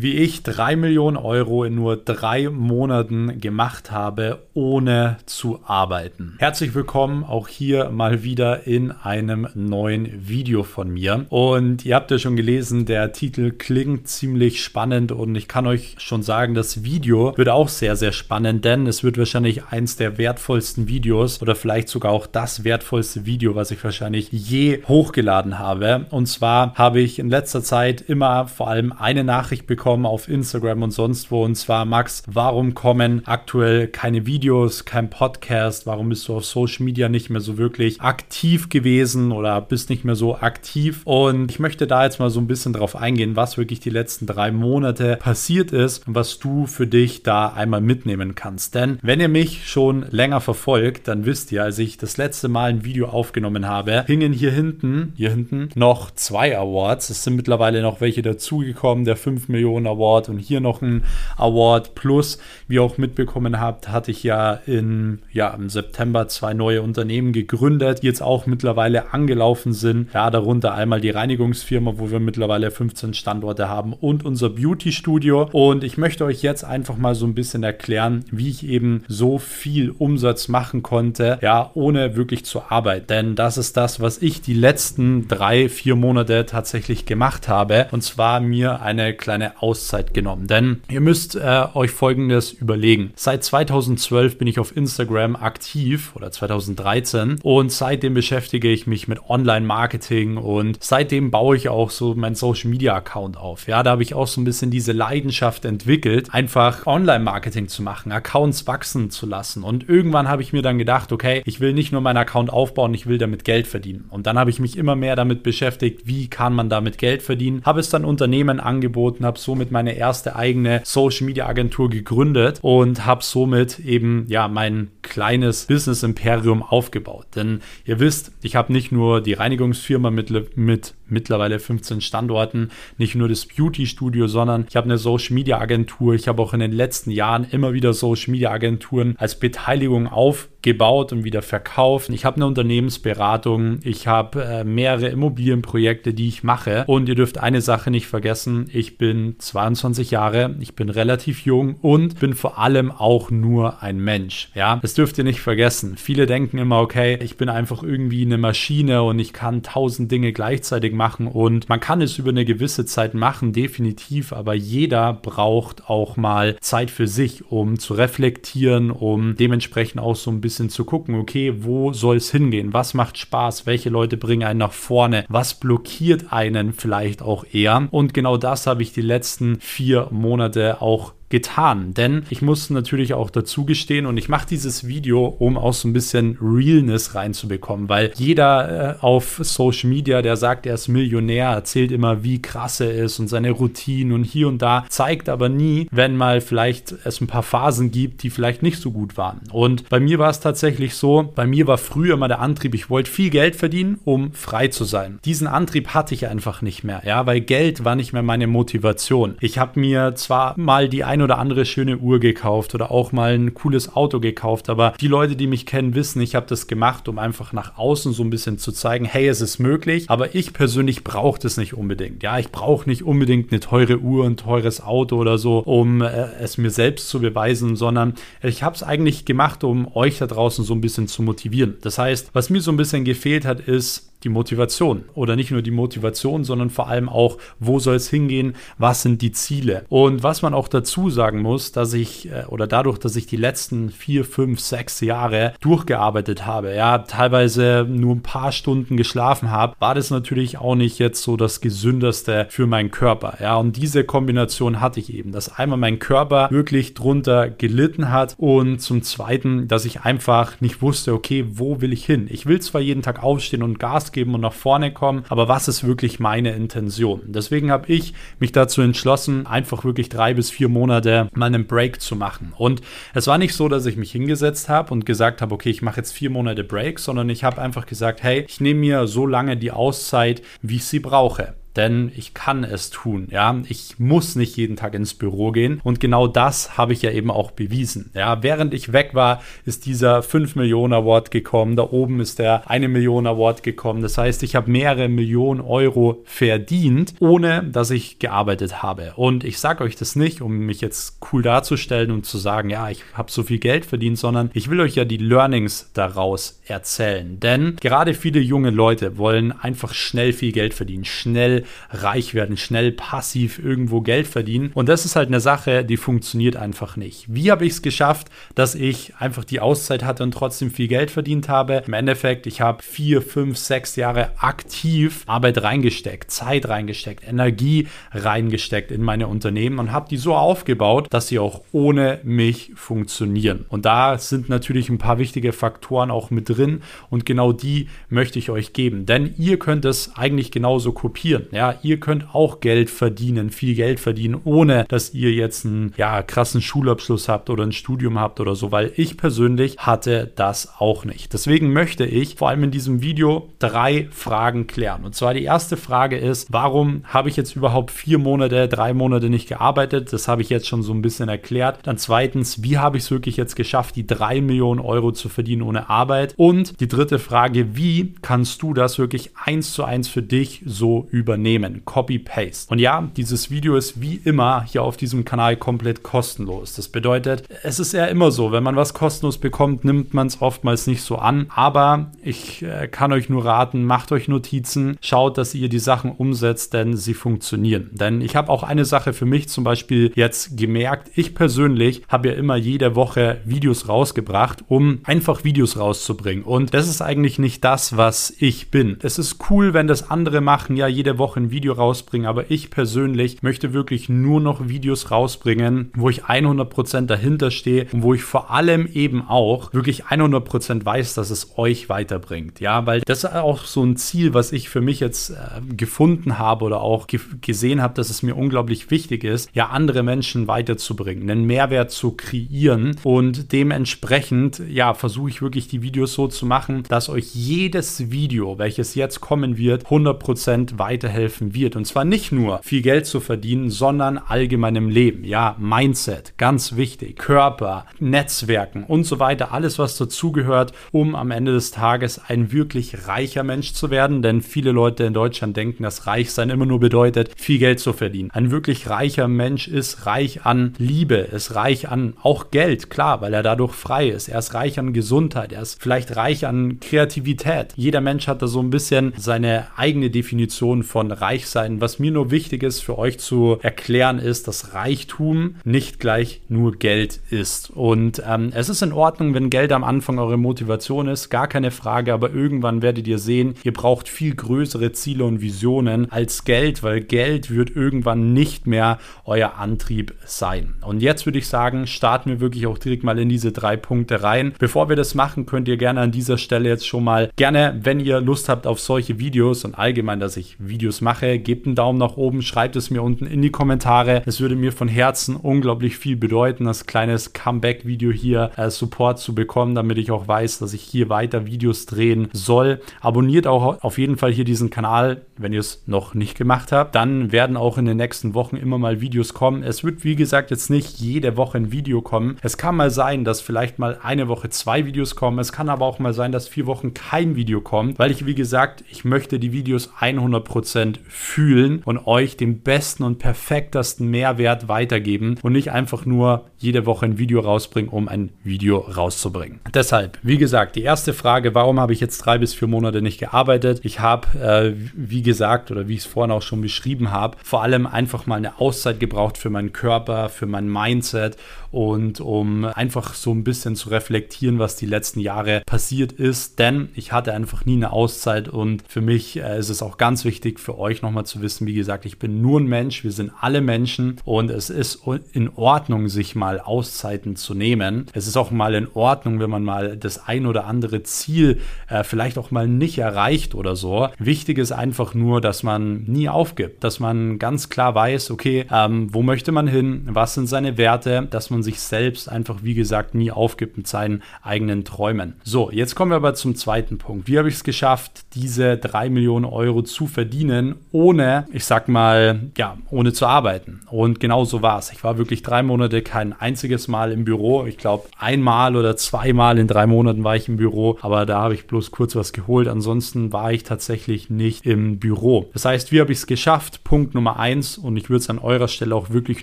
wie ich drei Millionen Euro in nur drei Monaten gemacht habe, ohne zu arbeiten. Herzlich willkommen auch hier mal wieder in einem neuen Video von mir. Und ihr habt ja schon gelesen, der Titel klingt ziemlich spannend und ich kann euch schon sagen, das Video wird auch sehr, sehr spannend, denn es wird wahrscheinlich eins der wertvollsten Videos oder vielleicht sogar auch das wertvollste Video, was ich wahrscheinlich je hochgeladen habe. Und zwar habe ich in letzter Zeit immer vor allem eine Nachricht bekommen, bekommen auf Instagram und sonst wo. Und zwar, Max, warum kommen aktuell keine Videos, kein Podcast? Warum bist du auf Social Media nicht mehr so wirklich aktiv gewesen oder bist nicht mehr so aktiv? Und ich möchte da jetzt mal so ein bisschen drauf eingehen, was wirklich die letzten drei Monate passiert ist und was du für dich da einmal mitnehmen kannst. Denn wenn ihr mich schon länger verfolgt, dann wisst ihr, als ich das letzte Mal ein Video aufgenommen habe, hingen hier hinten, hier hinten noch zwei Awards. Es sind mittlerweile noch welche dazugekommen, der 5 Millionen Millionen Award und hier noch ein Award. Plus, wie ihr auch mitbekommen habt, hatte ich ja in, ja, im September zwei neue Unternehmen gegründet, die jetzt auch mittlerweile angelaufen sind. Ja, darunter einmal die Reinigungsfirma, wo wir mittlerweile 15 Standorte haben und unser Beauty-Studio. Und ich möchte euch jetzt einfach mal so ein bisschen erklären, wie ich eben so viel Umsatz machen konnte, ja, ohne wirklich zu arbeiten. Denn das ist das, was ich die letzten drei, vier Monate tatsächlich gemacht habe. Und zwar mir eine kleine Auszeit genommen. Denn ihr müsst äh, euch folgendes überlegen. Seit 2012 bin ich auf Instagram aktiv oder 2013 und seitdem beschäftige ich mich mit Online-Marketing und seitdem baue ich auch so meinen Social-Media-Account auf. Ja, da habe ich auch so ein bisschen diese Leidenschaft entwickelt, einfach Online-Marketing zu machen, Accounts wachsen zu lassen. Und irgendwann habe ich mir dann gedacht, okay, ich will nicht nur meinen Account aufbauen, ich will damit Geld verdienen. Und dann habe ich mich immer mehr damit beschäftigt, wie kann man damit Geld verdienen. Habe es dann Unternehmen angeboten, habe so somit meine erste eigene Social Media Agentur gegründet und habe somit eben ja mein kleines Business Imperium aufgebaut. Denn ihr wisst, ich habe nicht nur die Reinigungsfirma mit, mit mittlerweile 15 Standorten, nicht nur das Beauty Studio, sondern ich habe eine Social Media Agentur. Ich habe auch in den letzten Jahren immer wieder Social Media Agenturen als Beteiligung aufgebaut und wieder verkauft. Ich habe eine Unternehmensberatung, ich habe äh, mehrere Immobilienprojekte, die ich mache und ihr dürft eine Sache nicht vergessen, ich bin 22 Jahre, ich bin relativ jung und bin vor allem auch nur ein Mensch. Ja, das dürft ihr nicht vergessen. Viele denken immer, okay, ich bin einfach irgendwie eine Maschine und ich kann tausend Dinge gleichzeitig machen und man kann es über eine gewisse Zeit machen, definitiv, aber jeder braucht auch mal Zeit für sich, um zu reflektieren, um dementsprechend auch so ein bisschen zu gucken, okay, wo soll es hingehen? Was macht Spaß? Welche Leute bringen einen nach vorne? Was blockiert einen vielleicht auch eher? Und genau das habe ich die letzten vier Monate auch getan. Denn ich muss natürlich auch dazu gestehen und ich mache dieses Video, um auch so ein bisschen Realness reinzubekommen, weil jeder äh, auf Social Media, der sagt, er ist Millionär, erzählt immer, wie krass er ist und seine Routinen und hier und da, zeigt aber nie, wenn mal vielleicht es ein paar Phasen gibt, die vielleicht nicht so gut waren. Und bei mir war es tatsächlich so, bei mir war früher immer der Antrieb, ich wollte viel Geld verdienen, um frei zu sein. Diesen Antrieb hatte ich einfach nicht mehr, ja, weil Geld war nicht mehr meine Motivation. Ich habe mir zwar mal die ein ein oder andere schöne Uhr gekauft oder auch mal ein cooles Auto gekauft. Aber die Leute, die mich kennen, wissen, ich habe das gemacht, um einfach nach außen so ein bisschen zu zeigen, hey, es ist möglich. Aber ich persönlich brauche das nicht unbedingt. Ja, ich brauche nicht unbedingt eine teure Uhr, ein teures Auto oder so, um äh, es mir selbst zu beweisen, sondern ich habe es eigentlich gemacht, um euch da draußen so ein bisschen zu motivieren. Das heißt, was mir so ein bisschen gefehlt hat, ist, die Motivation oder nicht nur die Motivation, sondern vor allem auch, wo soll es hingehen, was sind die Ziele. Und was man auch dazu sagen muss, dass ich äh, oder dadurch, dass ich die letzten vier, fünf, sechs Jahre durchgearbeitet habe, ja, teilweise nur ein paar Stunden geschlafen habe, war das natürlich auch nicht jetzt so das gesünderste für meinen Körper, ja, und diese Kombination hatte ich eben, dass einmal mein Körper wirklich drunter gelitten hat und zum zweiten, dass ich einfach nicht wusste, okay, wo will ich hin? Ich will zwar jeden Tag aufstehen und Gas geben und nach vorne kommen, aber was ist wirklich meine Intention? Deswegen habe ich mich dazu entschlossen, einfach wirklich drei bis vier Monate mal einen Break zu machen. Und es war nicht so, dass ich mich hingesetzt habe und gesagt habe, okay, ich mache jetzt vier Monate Break, sondern ich habe einfach gesagt, hey, ich nehme mir so lange die Auszeit, wie ich sie brauche. Denn ich kann es tun. Ja, ich muss nicht jeden Tag ins Büro gehen und genau das habe ich ja eben auch bewiesen. Ja, während ich weg war, ist dieser 5 Millionen Award gekommen. Da oben ist der 1 Million Award gekommen. Das heißt, ich habe mehrere Millionen Euro verdient, ohne dass ich gearbeitet habe. Und ich sage euch das nicht, um mich jetzt cool darzustellen und zu sagen, ja, ich habe so viel Geld verdient, sondern ich will euch ja die Learnings daraus erzählen. Denn gerade viele junge Leute wollen einfach schnell viel Geld verdienen, schnell reich werden, schnell passiv irgendwo Geld verdienen. Und das ist halt eine Sache, die funktioniert einfach nicht. Wie habe ich es geschafft, dass ich einfach die Auszeit hatte und trotzdem viel Geld verdient habe? Im Endeffekt, ich habe vier, fünf, sechs Jahre aktiv Arbeit reingesteckt, Zeit reingesteckt, Energie reingesteckt in meine Unternehmen und habe die so aufgebaut, dass sie auch ohne mich funktionieren. Und da sind natürlich ein paar wichtige Faktoren auch mit drin und genau die möchte ich euch geben. Denn ihr könnt es eigentlich genauso kopieren. Ja, ihr könnt auch Geld verdienen, viel Geld verdienen, ohne dass ihr jetzt einen ja, krassen Schulabschluss habt oder ein Studium habt oder so, weil ich persönlich hatte das auch nicht. Deswegen möchte ich vor allem in diesem Video drei Fragen klären. Und zwar die erste Frage ist, warum habe ich jetzt überhaupt vier Monate, drei Monate nicht gearbeitet? Das habe ich jetzt schon so ein bisschen erklärt. Dann zweitens, wie habe ich es wirklich jetzt geschafft, die drei Millionen Euro zu verdienen ohne Arbeit? Und die dritte Frage, wie kannst du das wirklich eins zu eins für dich so übernehmen? Copy-Paste. Und ja, dieses Video ist wie immer hier auf diesem Kanal komplett kostenlos. Das bedeutet, es ist ja immer so, wenn man was kostenlos bekommt, nimmt man es oftmals nicht so an. Aber ich äh, kann euch nur raten, macht euch Notizen, schaut, dass ihr die Sachen umsetzt, denn sie funktionieren. Denn ich habe auch eine Sache für mich zum Beispiel jetzt gemerkt. Ich persönlich habe ja immer jede Woche Videos rausgebracht, um einfach Videos rauszubringen. Und das ist eigentlich nicht das, was ich bin. Es ist cool, wenn das andere machen, ja, jede Woche ein Video rausbringen, aber ich persönlich möchte wirklich nur noch Videos rausbringen, wo ich 100% dahinter stehe und wo ich vor allem eben auch wirklich 100% weiß, dass es euch weiterbringt. Ja, weil das ist auch so ein Ziel, was ich für mich jetzt äh, gefunden habe oder auch ge gesehen habe, dass es mir unglaublich wichtig ist, ja, andere Menschen weiterzubringen, einen Mehrwert zu kreieren und dementsprechend, ja, versuche ich wirklich die Videos so zu machen, dass euch jedes Video, welches jetzt kommen wird, 100% weiterhelfen wird. Und zwar nicht nur viel Geld zu verdienen, sondern allgemein im Leben. Ja, Mindset, ganz wichtig, Körper, Netzwerken und so weiter, alles, was dazugehört, um am Ende des Tages ein wirklich reicher Mensch zu werden. Denn viele Leute in Deutschland denken, dass Reichsein immer nur bedeutet, viel Geld zu verdienen. Ein wirklich reicher Mensch ist reich an Liebe, ist reich an auch Geld, klar, weil er dadurch frei ist. Er ist reich an Gesundheit, er ist vielleicht reich an Kreativität. Jeder Mensch hat da so ein bisschen seine eigene Definition von Reichsein. Was mir nur wichtig ist für euch zu erklären, ist, dass Reichtum nicht gleich nur Geld ist. Und ähm, es ist in Ordnung, wenn Geld am Anfang eure Motivation ist, gar keine Frage, aber irgendwann werdet ihr sehen, ihr braucht viel größere Ziele und Visionen als Geld, weil Geld wird irgendwann nicht mehr euer Antrieb sein. Und jetzt würde ich sagen, starten wir wirklich auch direkt mal in diese drei Punkte rein. Bevor wir das machen, könnt ihr gerne an dieser Stelle jetzt schon mal gerne, wenn ihr Lust habt auf solche Videos und allgemein, dass ich Videos mache, gebt einen Daumen nach oben, schreibt es mir unten in die Kommentare. Es würde mir von Herzen unglaublich viel bedeuten, das kleines Comeback-Video hier äh, Support zu bekommen, damit ich auch weiß, dass ich hier weiter Videos drehen soll. Abonniert auch auf jeden Fall hier diesen Kanal, wenn ihr es noch nicht gemacht habt. Dann werden auch in den nächsten Wochen immer mal Videos kommen. Es wird, wie gesagt, jetzt nicht jede Woche ein Video kommen. Es kann mal sein, dass vielleicht mal eine Woche zwei Videos kommen. Es kann aber auch mal sein, dass vier Wochen kein Video kommt, weil ich, wie gesagt, ich möchte die Videos 100% fühlen und euch den besten und perfektesten Mehrwert weitergeben und nicht einfach nur jede Woche ein Video rausbringen, um ein Video rauszubringen. Deshalb, wie gesagt, die erste Frage, warum habe ich jetzt drei bis vier Monate nicht gearbeitet? Ich habe, äh, wie gesagt, oder wie ich es vorhin auch schon beschrieben habe, vor allem einfach mal eine Auszeit gebraucht für meinen Körper, für mein Mindset und um einfach so ein bisschen zu reflektieren, was die letzten Jahre passiert ist. Denn ich hatte einfach nie eine Auszeit und für mich äh, ist es auch ganz wichtig für euch nochmal zu wissen, wie gesagt, ich bin nur ein Mensch, wir sind alle Menschen und es ist in Ordnung, sich mal Auszeiten zu nehmen. Es ist auch mal in Ordnung, wenn man mal das ein oder andere Ziel äh, vielleicht auch mal nicht erreicht oder so. Wichtig ist einfach nur, dass man nie aufgibt, dass man ganz klar weiß, okay, ähm, wo möchte man hin, was sind seine Werte, dass man man sich selbst einfach, wie gesagt, nie aufgibt mit seinen eigenen Träumen. So, jetzt kommen wir aber zum zweiten Punkt. Wie habe ich es geschafft, diese drei Millionen Euro zu verdienen ohne, ich sag mal, ja, ohne zu arbeiten. Und genau so war es. Ich war wirklich drei Monate kein einziges Mal im Büro. Ich glaube, einmal oder zweimal in drei Monaten war ich im Büro, aber da habe ich bloß kurz was geholt. Ansonsten war ich tatsächlich nicht im Büro. Das heißt, wie habe ich es geschafft? Punkt Nummer eins, und ich würde es an eurer Stelle auch wirklich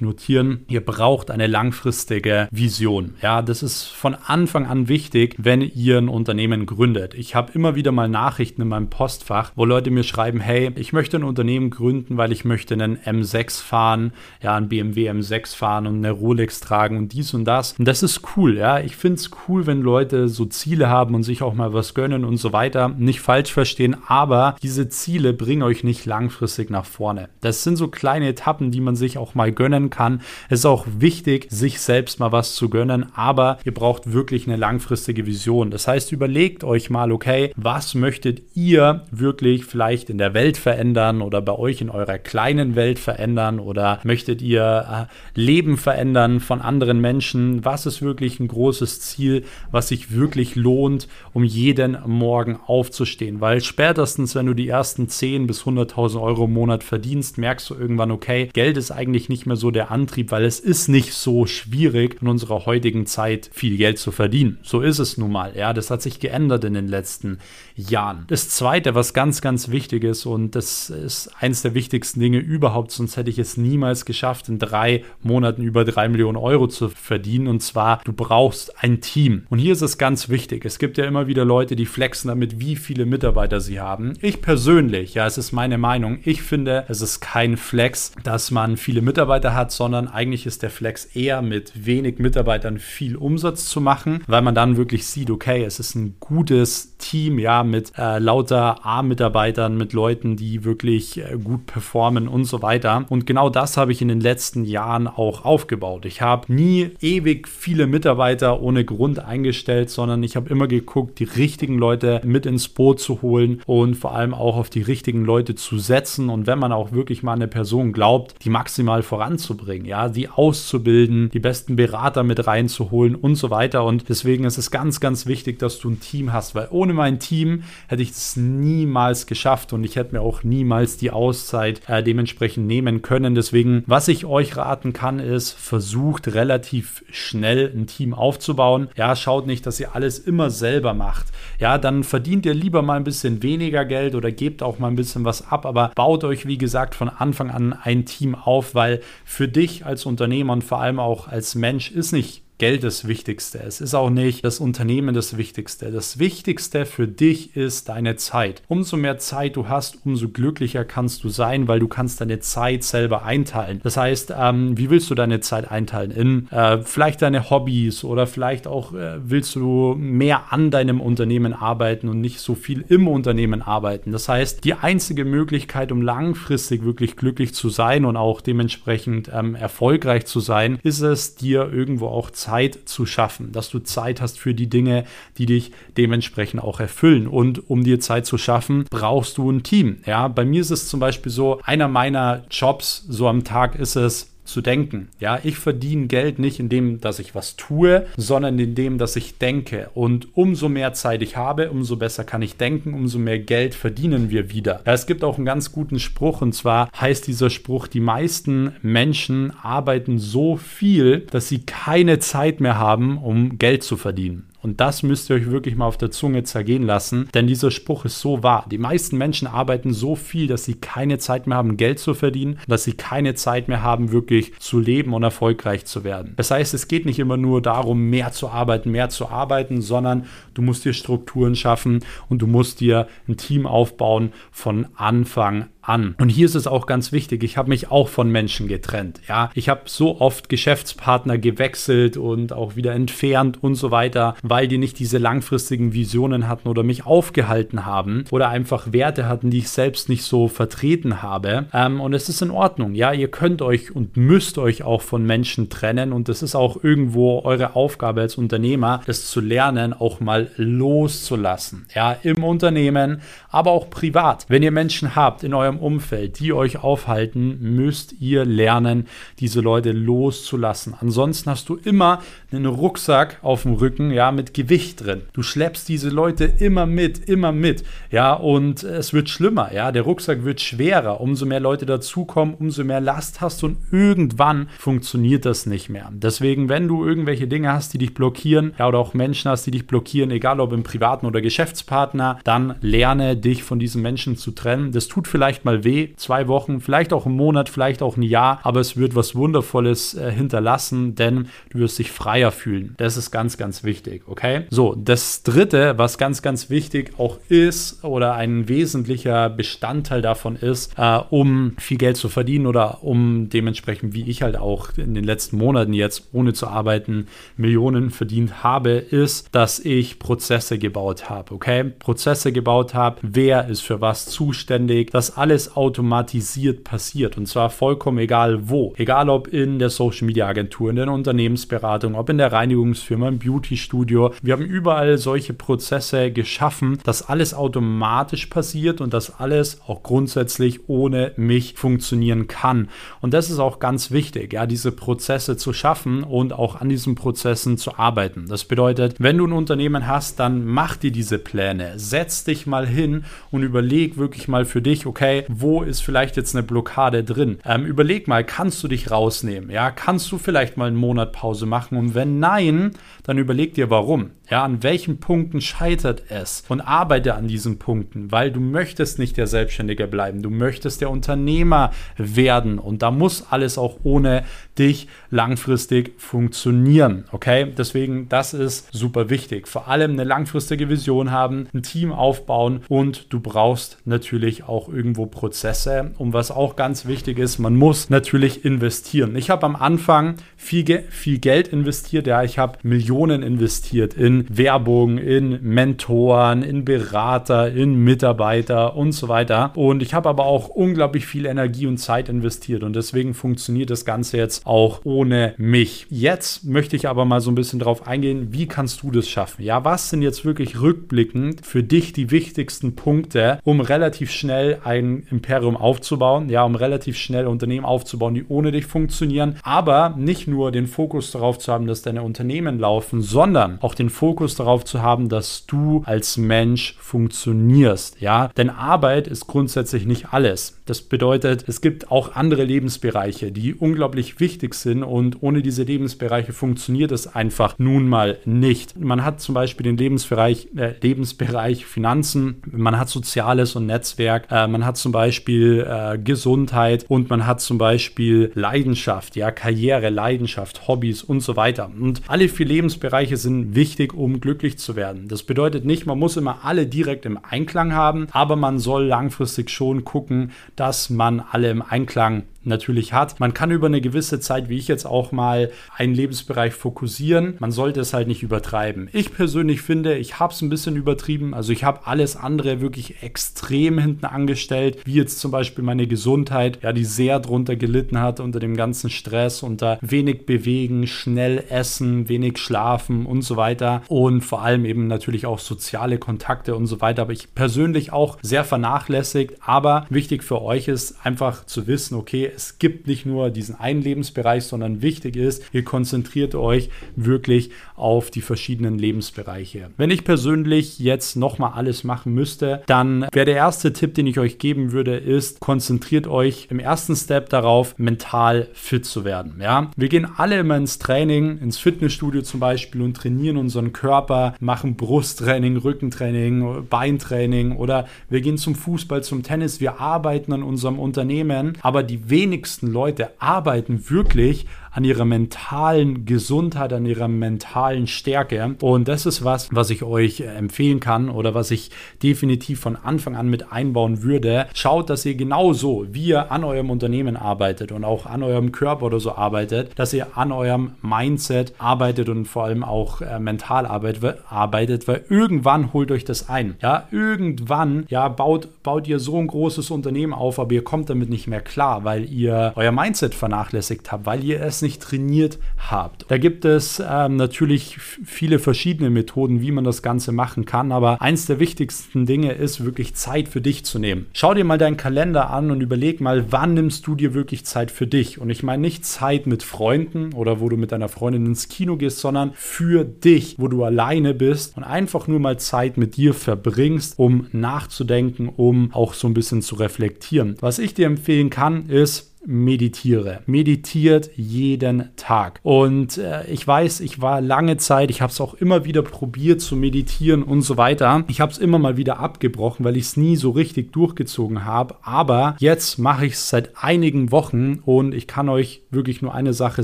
notieren, ihr braucht eine langfristige Vision. Ja, das ist von Anfang an wichtig, wenn ihr ein Unternehmen gründet. Ich habe immer wieder mal Nachrichten in meinem Postfach, wo Leute mir schreiben, hey, ich möchte ein Unternehmen gründen, weil ich möchte einen M6 fahren, ja, einen BMW M6 fahren und eine Rolex tragen und dies und das. Und das ist cool, ja. Ich finde es cool, wenn Leute so Ziele haben und sich auch mal was gönnen und so weiter. Nicht falsch verstehen, aber diese Ziele bringen euch nicht langfristig nach vorne. Das sind so kleine Etappen, die man sich auch mal gönnen kann. Es ist auch wichtig, sich selbst mal was zu gönnen, aber ihr braucht wirklich eine langfristige Vision. Das heißt, überlegt euch mal, okay, was möchtet ihr wirklich vielleicht in der Welt verändern oder bei euch in eurer kleinen Welt verändern oder möchtet ihr äh, Leben verändern von anderen Menschen? Was ist wirklich ein großes Ziel, was sich wirklich lohnt, um jeden Morgen aufzustehen? Weil spätestens, wenn du die ersten 10 bis 100.000 Euro im Monat verdienst, merkst du irgendwann, okay, Geld ist eigentlich nicht mehr so der Antrieb, weil es ist nicht so schwierig in unserer heutigen Zeit viel Geld zu verdienen. So ist es nun mal. Ja, das hat sich geändert in den letzten Jahren. Das zweite, was ganz, ganz wichtig ist und das ist eines der wichtigsten Dinge überhaupt, sonst hätte ich es niemals geschafft, in drei Monaten über drei Millionen Euro zu verdienen. Und zwar, du brauchst ein Team. Und hier ist es ganz wichtig. Es gibt ja immer wieder Leute, die flexen damit, wie viele Mitarbeiter sie haben. Ich persönlich, ja, es ist meine Meinung, ich finde, es ist kein Flex, dass man viele Mitarbeiter hat, sondern eigentlich ist der Flex eher mit wenig Mitarbeitern viel Umsatz zu machen, weil man dann wirklich sieht, okay, es ist ein gutes Team, ja, mit äh, lauter A-Mitarbeitern, mit Leuten, die wirklich äh, gut performen und so weiter. Und genau das habe ich in den letzten Jahren auch aufgebaut. Ich habe nie ewig viele Mitarbeiter ohne Grund eingestellt, sondern ich habe immer geguckt, die richtigen Leute mit ins Boot zu holen und vor allem auch auf die richtigen Leute zu setzen. Und wenn man auch wirklich mal eine Person glaubt, die maximal voranzubringen, ja, die auszubilden, die besten Berater mit reinzuholen und so weiter. Und deswegen ist es ganz, ganz wichtig, dass du ein Team hast, weil ohne mein Team hätte ich es niemals geschafft und ich hätte mir auch niemals die Auszeit äh, dementsprechend nehmen können. Deswegen, was ich euch raten kann, ist, versucht relativ schnell ein Team aufzubauen. Ja, schaut nicht, dass ihr alles immer selber macht. Ja, dann verdient ihr lieber mal ein bisschen weniger Geld oder gebt auch mal ein bisschen was ab, aber baut euch, wie gesagt, von Anfang an ein Team auf, weil für dich als Unternehmer und vor allem auch als Mensch ist nicht Geld das Wichtigste. Es ist auch nicht das Unternehmen das Wichtigste. Das Wichtigste für dich ist deine Zeit. Umso mehr Zeit du hast, umso glücklicher kannst du sein, weil du kannst deine Zeit selber einteilen. Das heißt, ähm, wie willst du deine Zeit einteilen? In äh, vielleicht deine Hobbys oder vielleicht auch äh, willst du mehr an deinem Unternehmen arbeiten und nicht so viel im Unternehmen arbeiten. Das heißt, die einzige Möglichkeit, um langfristig wirklich glücklich zu sein und auch dementsprechend ähm, erfolgreich zu sein, ist es, dir irgendwo auch Zeit Zeit zu schaffen, dass du Zeit hast für die Dinge, die dich dementsprechend auch erfüllen. Und um dir Zeit zu schaffen, brauchst du ein Team. Ja, bei mir ist es zum Beispiel so, einer meiner Jobs so am Tag ist es, zu denken. Ja, ich verdiene Geld nicht in dem, dass ich was tue, sondern in dem, dass ich denke. Und umso mehr Zeit ich habe, umso besser kann ich denken, umso mehr Geld verdienen wir wieder. Ja, es gibt auch einen ganz guten Spruch und zwar heißt dieser Spruch, die meisten Menschen arbeiten so viel, dass sie keine Zeit mehr haben, um Geld zu verdienen. Und das müsst ihr euch wirklich mal auf der Zunge zergehen lassen, denn dieser Spruch ist so wahr. Die meisten Menschen arbeiten so viel, dass sie keine Zeit mehr haben, Geld zu verdienen, dass sie keine Zeit mehr haben, wirklich zu leben und erfolgreich zu werden. Das heißt, es geht nicht immer nur darum, mehr zu arbeiten, mehr zu arbeiten, sondern du musst dir Strukturen schaffen und du musst dir ein Team aufbauen von Anfang an. Und hier ist es auch ganz wichtig, ich habe mich auch von Menschen getrennt. Ja, ich habe so oft Geschäftspartner gewechselt und auch wieder entfernt und so weiter, weil die nicht diese langfristigen Visionen hatten oder mich aufgehalten haben oder einfach Werte hatten, die ich selbst nicht so vertreten habe. Ähm, und es ist in Ordnung. Ja, ihr könnt euch und müsst euch auch von Menschen trennen und es ist auch irgendwo eure Aufgabe als Unternehmer, das zu lernen, auch mal loszulassen. Ja, im Unternehmen, aber auch privat. Wenn ihr Menschen habt in eurem eurem Umfeld, die euch aufhalten, müsst ihr lernen, diese Leute loszulassen. Ansonsten hast du immer einen Rucksack auf dem Rücken, ja, mit Gewicht drin. Du schleppst diese Leute immer mit, immer mit, ja, und es wird schlimmer, ja, der Rucksack wird schwerer. Umso mehr Leute dazukommen, umso mehr Last hast du und irgendwann funktioniert das nicht mehr. Deswegen, wenn du irgendwelche Dinge hast, die dich blockieren, ja, oder auch Menschen hast, die dich blockieren, egal ob im privaten oder Geschäftspartner, dann lerne dich von diesen Menschen zu trennen. Das tut mal weh, zwei Wochen, vielleicht auch einen Monat, vielleicht auch ein Jahr, aber es wird was Wundervolles äh, hinterlassen, denn du wirst dich freier fühlen. Das ist ganz, ganz wichtig, okay? So, das dritte, was ganz, ganz wichtig auch ist oder ein wesentlicher Bestandteil davon ist, äh, um viel Geld zu verdienen oder um dementsprechend, wie ich halt auch in den letzten Monaten jetzt ohne zu arbeiten Millionen verdient habe, ist, dass ich Prozesse gebaut habe, okay? Prozesse gebaut habe, wer ist für was zuständig, dass alles automatisiert passiert und zwar vollkommen egal wo. Egal ob in der Social Media Agentur, in der Unternehmensberatung, ob in der Reinigungsfirma, im Beauty Studio. Wir haben überall solche Prozesse geschaffen, dass alles automatisch passiert und dass alles auch grundsätzlich ohne mich funktionieren kann. Und das ist auch ganz wichtig, ja, diese Prozesse zu schaffen und auch an diesen Prozessen zu arbeiten. Das bedeutet, wenn du ein Unternehmen hast, dann mach dir diese Pläne, setz dich mal hin und überleg wirklich mal für dich, okay, wo ist vielleicht jetzt eine Blockade drin? Ähm, überleg mal, kannst du dich rausnehmen? Ja, kannst du vielleicht mal einen Monat Pause machen? Und wenn nein, dann überleg dir warum. Ja, an welchen Punkten scheitert es? Und arbeite an diesen Punkten, weil du möchtest nicht der Selbstständige bleiben. Du möchtest der Unternehmer werden. Und da muss alles auch ohne dich langfristig funktionieren. Okay? Deswegen, das ist super wichtig. Vor allem eine langfristige Vision haben, ein Team aufbauen und du brauchst natürlich auch irgendwo Prozesse. Und was auch ganz wichtig ist, man muss natürlich investieren. Ich habe am Anfang viel, viel Geld investiert. Ja, ich habe Millionen investiert in Werbung, in Mentoren, in Berater, in Mitarbeiter und so weiter. Und ich habe aber auch unglaublich viel Energie und Zeit investiert und deswegen funktioniert das Ganze jetzt auch ohne mich. Jetzt möchte ich aber mal so ein bisschen drauf eingehen, wie kannst du das schaffen? Ja, was sind jetzt wirklich rückblickend für dich die wichtigsten Punkte, um relativ schnell ein Imperium aufzubauen? Ja, um relativ schnell Unternehmen aufzubauen, die ohne dich funktionieren, aber nicht nur den Fokus darauf zu haben, dass deine Unternehmen laufen, sondern auch den Fokus Fokus darauf zu haben, dass du als Mensch funktionierst. Ja, denn Arbeit ist grundsätzlich nicht alles. Das bedeutet, es gibt auch andere Lebensbereiche, die unglaublich wichtig sind und ohne diese Lebensbereiche funktioniert es einfach nun mal nicht. Man hat zum Beispiel den Lebensbereich, äh, Lebensbereich Finanzen, man hat Soziales und Netzwerk, äh, man hat zum Beispiel äh, Gesundheit und man hat zum Beispiel Leidenschaft, ja, Karriere, Leidenschaft, Hobbys und so weiter. Und alle vier Lebensbereiche sind wichtig um glücklich zu werden. Das bedeutet nicht, man muss immer alle direkt im Einklang haben, aber man soll langfristig schon gucken, dass man alle im Einklang natürlich hat. Man kann über eine gewisse Zeit, wie ich jetzt auch mal, einen Lebensbereich fokussieren. Man sollte es halt nicht übertreiben. Ich persönlich finde, ich habe es ein bisschen übertrieben. Also ich habe alles andere wirklich extrem hinten angestellt, wie jetzt zum Beispiel meine Gesundheit, ja, die sehr drunter gelitten hat unter dem ganzen Stress, unter wenig bewegen, schnell essen, wenig schlafen und so weiter. Und vor allem eben natürlich auch soziale Kontakte und so weiter. Aber ich persönlich auch sehr vernachlässigt. Aber wichtig für euch ist einfach zu wissen, okay, es gibt nicht nur diesen einen Lebensbereich, sondern wichtig ist, ihr konzentriert euch wirklich auf die verschiedenen Lebensbereiche. Wenn ich persönlich jetzt nochmal alles machen müsste, dann wäre der erste Tipp, den ich euch geben würde, ist, konzentriert euch im ersten Step darauf, mental fit zu werden. Ja? Wir gehen alle immer ins Training, ins Fitnessstudio zum Beispiel und trainieren unseren Körper, machen Brusttraining, Rückentraining, Beintraining oder wir gehen zum Fußball, zum Tennis, wir arbeiten an unserem Unternehmen, aber die wenigsten wenigsten Leute arbeiten wirklich an ihrer mentalen Gesundheit, an ihrer mentalen Stärke. Und das ist was, was ich euch empfehlen kann oder was ich definitiv von Anfang an mit einbauen würde. Schaut, dass ihr genauso, wie ihr an eurem Unternehmen arbeitet und auch an eurem Körper oder so arbeitet, dass ihr an eurem Mindset arbeitet und vor allem auch äh, mental arbeitet, weil irgendwann holt euch das ein. Ja, irgendwann, ja, baut, baut ihr so ein großes Unternehmen auf, aber ihr kommt damit nicht mehr klar, weil ihr euer Mindset vernachlässigt habt, weil ihr es nicht trainiert habt. Da gibt es ähm, natürlich viele verschiedene Methoden, wie man das Ganze machen kann, aber eins der wichtigsten Dinge ist wirklich Zeit für dich zu nehmen. Schau dir mal deinen Kalender an und überleg mal, wann nimmst du dir wirklich Zeit für dich? Und ich meine nicht Zeit mit Freunden oder wo du mit deiner Freundin ins Kino gehst, sondern für dich, wo du alleine bist und einfach nur mal Zeit mit dir verbringst, um nachzudenken, um auch so ein bisschen zu reflektieren. Was ich dir empfehlen kann, ist, meditiere. Meditiert jeden Tag. Und äh, ich weiß, ich war lange Zeit, ich habe es auch immer wieder probiert zu meditieren und so weiter. Ich habe es immer mal wieder abgebrochen, weil ich es nie so richtig durchgezogen habe. Aber jetzt mache ich es seit einigen Wochen und ich kann euch wirklich nur eine Sache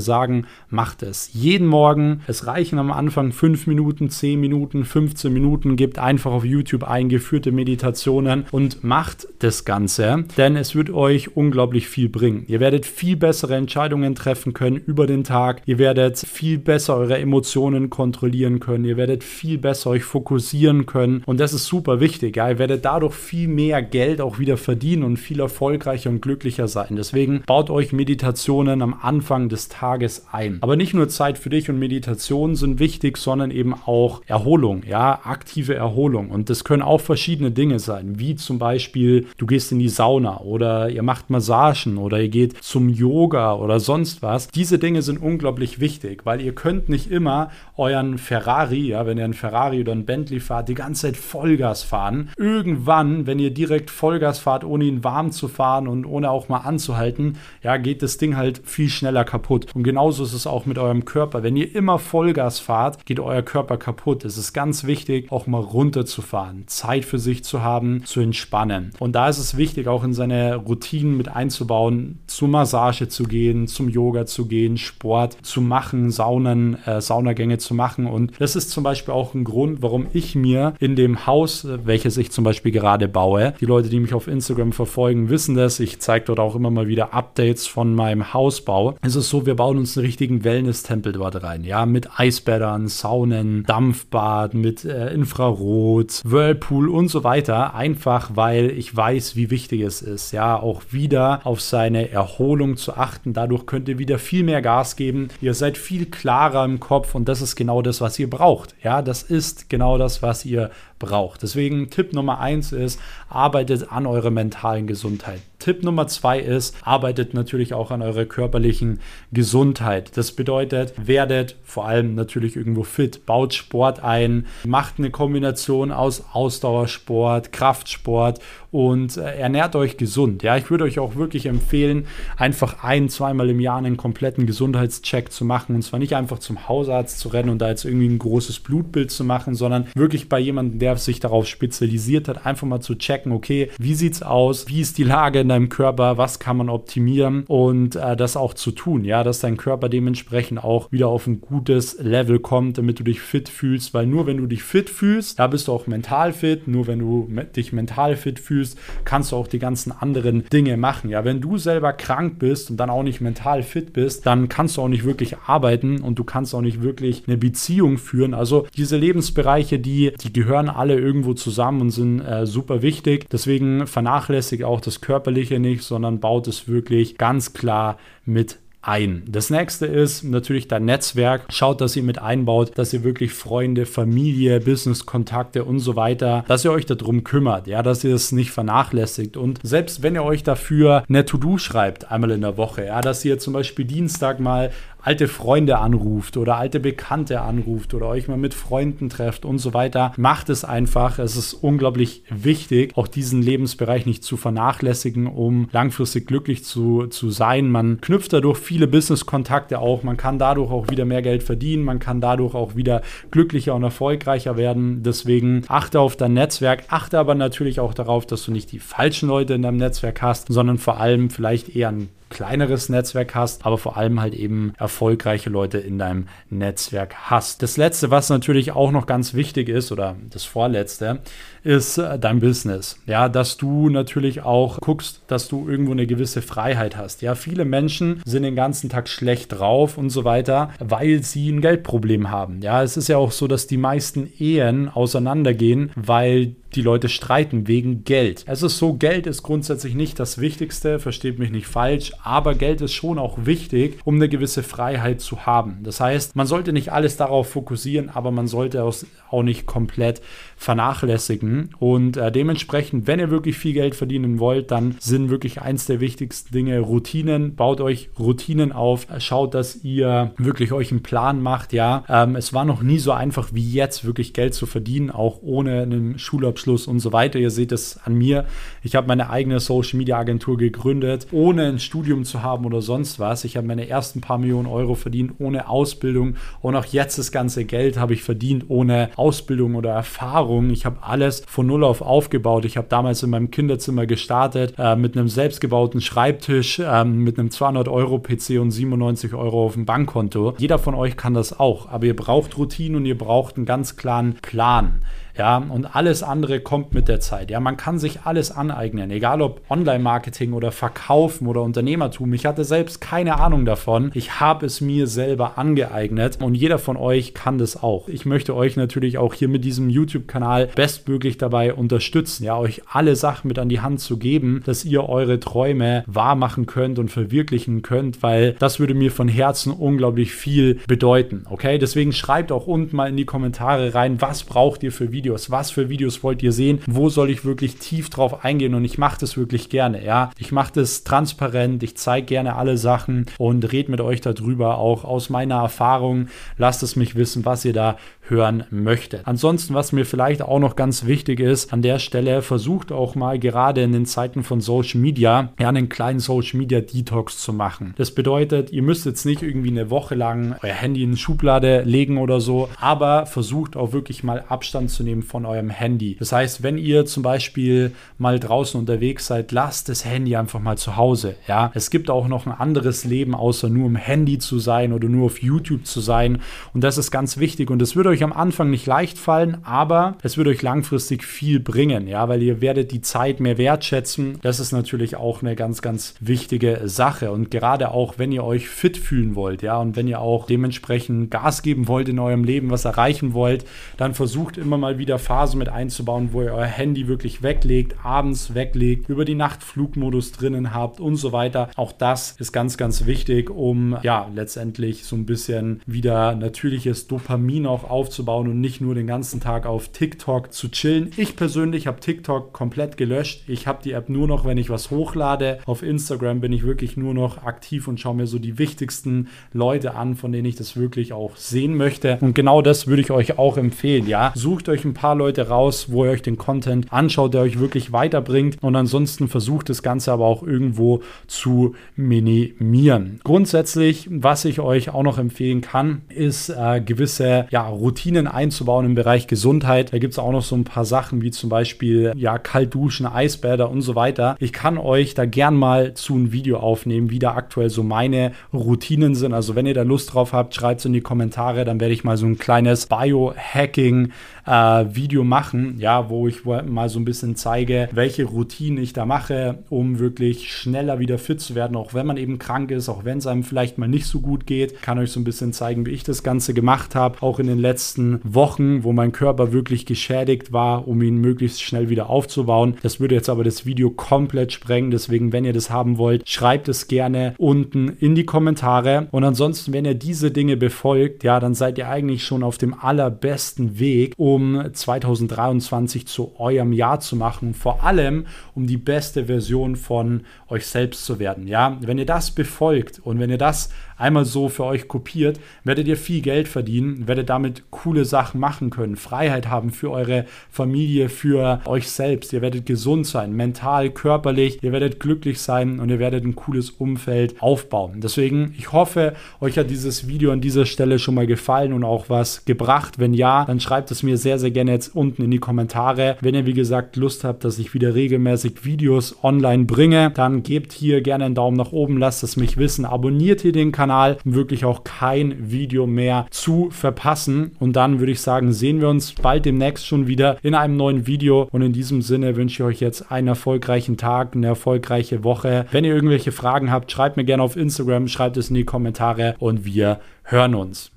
sagen, macht es. Jeden Morgen. Es reichen am Anfang 5 Minuten, 10 Minuten, 15 Minuten. Gebt einfach auf YouTube eingeführte Meditationen und macht das Ganze, denn es wird euch unglaublich viel bringen. Ihr werdet viel bessere Entscheidungen treffen können über den Tag. Ihr werdet viel besser eure Emotionen kontrollieren können. Ihr werdet viel besser euch fokussieren können. Und das ist super wichtig. Ja? Ihr werdet dadurch viel mehr Geld auch wieder verdienen und viel erfolgreicher und glücklicher sein. Deswegen baut euch Meditationen am Anfang des Tages ein. Aber nicht nur Zeit für dich und Meditationen sind wichtig, sondern eben auch Erholung, ja, aktive Erholung. Und das können auch verschiedene Dinge sein, wie zum Beispiel, du gehst in die Sauna oder ihr macht Massagen oder ihr geht geht zum Yoga oder sonst was. Diese Dinge sind unglaublich wichtig, weil ihr könnt nicht immer euren Ferrari, ja, wenn ihr einen Ferrari oder einen Bentley fahrt, die ganze Zeit Vollgas fahren. Irgendwann, wenn ihr direkt Vollgas fahrt, ohne ihn warm zu fahren und ohne auch mal anzuhalten, ja, geht das Ding halt viel schneller kaputt. Und genauso ist es auch mit eurem Körper. Wenn ihr immer Vollgas fahrt, geht euer Körper kaputt. Es ist ganz wichtig, auch mal runterzufahren, Zeit für sich zu haben, zu entspannen. Und da ist es wichtig, auch in seine Routinen mit einzubauen, zur Massage zu gehen, zum Yoga zu gehen, Sport zu machen, Saunen, äh, Saunagänge zu machen. Und das ist zum Beispiel auch ein Grund, warum ich mir in dem Haus, welches ich zum Beispiel gerade baue, die Leute, die mich auf Instagram verfolgen, wissen das. Ich zeige dort auch immer mal wieder Updates von meinem Hausbau. Es ist so, wir bauen uns einen richtigen Wellness-Tempel dort rein. Ja, mit Eisbädern, Saunen, Dampfbad, mit äh, Infrarot, Whirlpool und so weiter. Einfach, weil ich weiß, wie wichtig es ist. Ja, auch wieder auf seine Erholung zu achten. Dadurch könnt ihr wieder viel mehr Gas geben. Ihr seid viel klarer im Kopf und das ist genau das, was ihr braucht. Ja, das ist genau das, was ihr braucht. Deswegen Tipp Nummer eins ist, arbeitet an eurer mentalen Gesundheit. Tipp Nummer zwei ist, arbeitet natürlich auch an eurer körperlichen Gesundheit. Das bedeutet, werdet vor allem natürlich irgendwo fit, baut Sport ein, macht eine Kombination aus Ausdauersport, Kraftsport und äh, ernährt euch gesund. Ja, ich würde euch auch wirklich empfehlen, einfach ein, zweimal im Jahr einen kompletten Gesundheitscheck zu machen. Und zwar nicht einfach zum Hausarzt zu rennen und da jetzt irgendwie ein großes Blutbild zu machen, sondern wirklich bei jemandem, der sich darauf spezialisiert hat, einfach mal zu checken, okay, wie sieht's aus, wie ist die Lage in deinem Körper, was kann man optimieren? Und äh, das auch zu tun, ja, dass dein Körper dementsprechend auch wieder auf ein gutes Level kommt, damit du dich fit fühlst, weil nur wenn du dich fit fühlst, da bist du auch mental fit, nur wenn du dich mental fit fühlst, kannst du auch die ganzen anderen Dinge machen, ja, wenn du selber krank bist und dann auch nicht mental fit bist, dann kannst du auch nicht wirklich arbeiten und du kannst auch nicht wirklich eine Beziehung führen, also diese Lebensbereiche, die, die gehören alle irgendwo zusammen und sind äh, super wichtig. Deswegen vernachlässigt auch das Körperliche nicht, sondern baut es wirklich ganz klar mit ein. Das nächste ist natürlich dein Netzwerk. Schaut, dass ihr mit einbaut, dass ihr wirklich Freunde, Familie, Business-Kontakte und so weiter, dass ihr euch darum kümmert, ja, dass ihr es nicht vernachlässigt. Und selbst wenn ihr euch dafür eine To-Do schreibt, einmal in der Woche, ja, dass ihr zum Beispiel Dienstag mal alte Freunde anruft oder alte Bekannte anruft oder euch mal mit Freunden trefft und so weiter. Macht es einfach. Es ist unglaublich wichtig, auch diesen Lebensbereich nicht zu vernachlässigen, um langfristig glücklich zu, zu sein. Man knüpft dadurch viele Business-Kontakte auch. Man kann dadurch auch wieder mehr Geld verdienen. Man kann dadurch auch wieder glücklicher und erfolgreicher werden. Deswegen achte auf dein Netzwerk. Achte aber natürlich auch darauf, dass du nicht die falschen Leute in deinem Netzwerk hast, sondern vor allem vielleicht eher ein kleineres Netzwerk hast, aber vor allem halt eben erfolgreiche Leute in deinem Netzwerk hast. Das letzte, was natürlich auch noch ganz wichtig ist oder das vorletzte, ist äh, dein Business. Ja, dass du natürlich auch guckst, dass du irgendwo eine gewisse Freiheit hast. Ja, viele Menschen sind den ganzen Tag schlecht drauf und so weiter, weil sie ein Geldproblem haben. Ja, es ist ja auch so, dass die meisten Ehen auseinandergehen, weil die Leute streiten wegen Geld. Es ist so, Geld ist grundsätzlich nicht das Wichtigste, versteht mich nicht falsch, aber Geld ist schon auch wichtig, um eine gewisse Freiheit zu haben. Das heißt, man sollte nicht alles darauf fokussieren, aber man sollte auch nicht komplett vernachlässigen. Und äh, dementsprechend, wenn ihr wirklich viel Geld verdienen wollt, dann sind wirklich eins der wichtigsten Dinge Routinen. Baut euch Routinen auf. Schaut, dass ihr wirklich euch einen Plan macht. Ja, ähm, es war noch nie so einfach wie jetzt, wirklich Geld zu verdienen, auch ohne einen Schulabschluss und so weiter. Ihr seht es an mir. Ich habe meine eigene Social Media Agentur gegründet, ohne ein Studium zu haben oder sonst was. Ich habe meine ersten paar Millionen Euro verdient ohne Ausbildung und auch jetzt das ganze Geld habe ich verdient ohne Ausbildung oder Erfahrung. Erfahrung. Ich habe alles von Null auf aufgebaut. Ich habe damals in meinem Kinderzimmer gestartet äh, mit einem selbstgebauten Schreibtisch, äh, mit einem 200 Euro PC und 97 Euro auf dem Bankkonto. Jeder von euch kann das auch, aber ihr braucht Routinen und ihr braucht einen ganz klaren Plan. Ja, und alles andere kommt mit der Zeit. Ja, man kann sich alles aneignen, egal ob Online-Marketing oder Verkaufen oder Unternehmertum. Ich hatte selbst keine Ahnung davon. Ich habe es mir selber angeeignet und jeder von euch kann das auch. Ich möchte euch natürlich auch hier mit diesem YouTube-Kanal bestmöglich dabei unterstützen, ja, euch alle Sachen mit an die Hand zu geben, dass ihr eure Träume wahr machen könnt und verwirklichen könnt, weil das würde mir von Herzen unglaublich viel bedeuten. Okay, deswegen schreibt auch unten mal in die Kommentare rein, was braucht ihr für Videos Videos? Was für Videos wollt ihr sehen? Wo soll ich wirklich tief drauf eingehen? Und ich mache das wirklich gerne, ja. Ich mache das transparent, ich zeige gerne alle Sachen und rede mit euch darüber, auch aus meiner Erfahrung. Lasst es mich wissen, was ihr da hören möchtet. Ansonsten, was mir vielleicht auch noch ganz wichtig ist, an der Stelle versucht auch mal gerade in den Zeiten von Social Media ja einen kleinen Social Media Detox zu machen. Das bedeutet, ihr müsst jetzt nicht irgendwie eine Woche lang euer Handy in eine Schublade legen oder so, aber versucht auch wirklich mal Abstand zu nehmen von eurem Handy. Das heißt, wenn ihr zum Beispiel mal draußen unterwegs seid, lasst das Handy einfach mal zu Hause. Ja, es gibt auch noch ein anderes Leben, außer nur im Handy zu sein oder nur auf YouTube zu sein. Und das ist ganz wichtig. Und es wird euch am Anfang nicht leicht fallen, aber es wird euch langfristig viel bringen. Ja, weil ihr werdet die Zeit mehr wertschätzen. Das ist natürlich auch eine ganz, ganz wichtige Sache. Und gerade auch, wenn ihr euch fit fühlen wollt, ja, und wenn ihr auch dementsprechend Gas geben wollt in eurem Leben, was erreichen wollt, dann versucht immer mal wieder Phasen mit einzubauen, wo ihr euer Handy wirklich weglegt, abends weglegt, über die Nacht Flugmodus drinnen habt und so weiter. Auch das ist ganz, ganz wichtig, um ja letztendlich so ein bisschen wieder natürliches Dopamin auch aufzubauen und nicht nur den ganzen Tag auf TikTok zu chillen. Ich persönlich habe TikTok komplett gelöscht. Ich habe die App nur noch, wenn ich was hochlade. Auf Instagram bin ich wirklich nur noch aktiv und schaue mir so die wichtigsten Leute an, von denen ich das wirklich auch sehen möchte. Und genau das würde ich euch auch empfehlen. Ja, sucht euch ein paar Leute raus, wo ihr euch den Content anschaut, der euch wirklich weiterbringt. Und ansonsten versucht das Ganze aber auch irgendwo zu minimieren. Grundsätzlich, was ich euch auch noch empfehlen kann, ist äh, gewisse ja, Routinen einzubauen im Bereich Gesundheit. Da gibt es auch noch so ein paar Sachen wie zum Beispiel ja, Kaltduschen, Eisbäder und so weiter. Ich kann euch da gern mal zu ein Video aufnehmen, wie da aktuell so meine Routinen sind. Also wenn ihr da Lust drauf habt, schreibt es in die Kommentare, dann werde ich mal so ein kleines Biohacking äh, machen, ja, wo ich mal so ein bisschen zeige, welche Routinen ich da mache, um wirklich schneller wieder fit zu werden, auch wenn man eben krank ist, auch wenn es einem vielleicht mal nicht so gut geht. Kann euch so ein bisschen zeigen, wie ich das Ganze gemacht habe, auch in den letzten Wochen, wo mein Körper wirklich geschädigt war, um ihn möglichst schnell wieder aufzubauen. Das würde jetzt aber das Video komplett sprengen, deswegen, wenn ihr das haben wollt, schreibt es gerne unten in die Kommentare. Und ansonsten, wenn ihr diese Dinge befolgt, ja, dann seid ihr eigentlich schon auf dem allerbesten Weg, um um 2023 zu eurem Jahr zu machen, vor allem um die beste Version von euch selbst zu werden. Ja, wenn ihr das befolgt und wenn ihr das einmal so für euch kopiert, werdet ihr viel Geld verdienen, werdet damit coole Sachen machen können, Freiheit haben für eure Familie, für euch selbst. Ihr werdet gesund sein, mental, körperlich, ihr werdet glücklich sein und ihr werdet ein cooles Umfeld aufbauen. Deswegen, ich hoffe, euch hat dieses Video an dieser Stelle schon mal gefallen und auch was gebracht. Wenn ja, dann schreibt es mir sehr, sehr gerne jetzt unten in die Kommentare. Wenn ihr, wie gesagt, Lust habt, dass ich wieder regelmäßig Videos online bringe, dann gebt hier gerne einen Daumen nach oben, lasst es mich wissen, abonniert hier den Kanal um wirklich auch kein Video mehr zu verpassen. Und dann würde ich sagen, sehen wir uns bald demnächst schon wieder in einem neuen Video. Und in diesem Sinne wünsche ich euch jetzt einen erfolgreichen Tag, eine erfolgreiche Woche. Wenn ihr irgendwelche Fragen habt, schreibt mir gerne auf Instagram, schreibt es in die Kommentare und wir hören uns.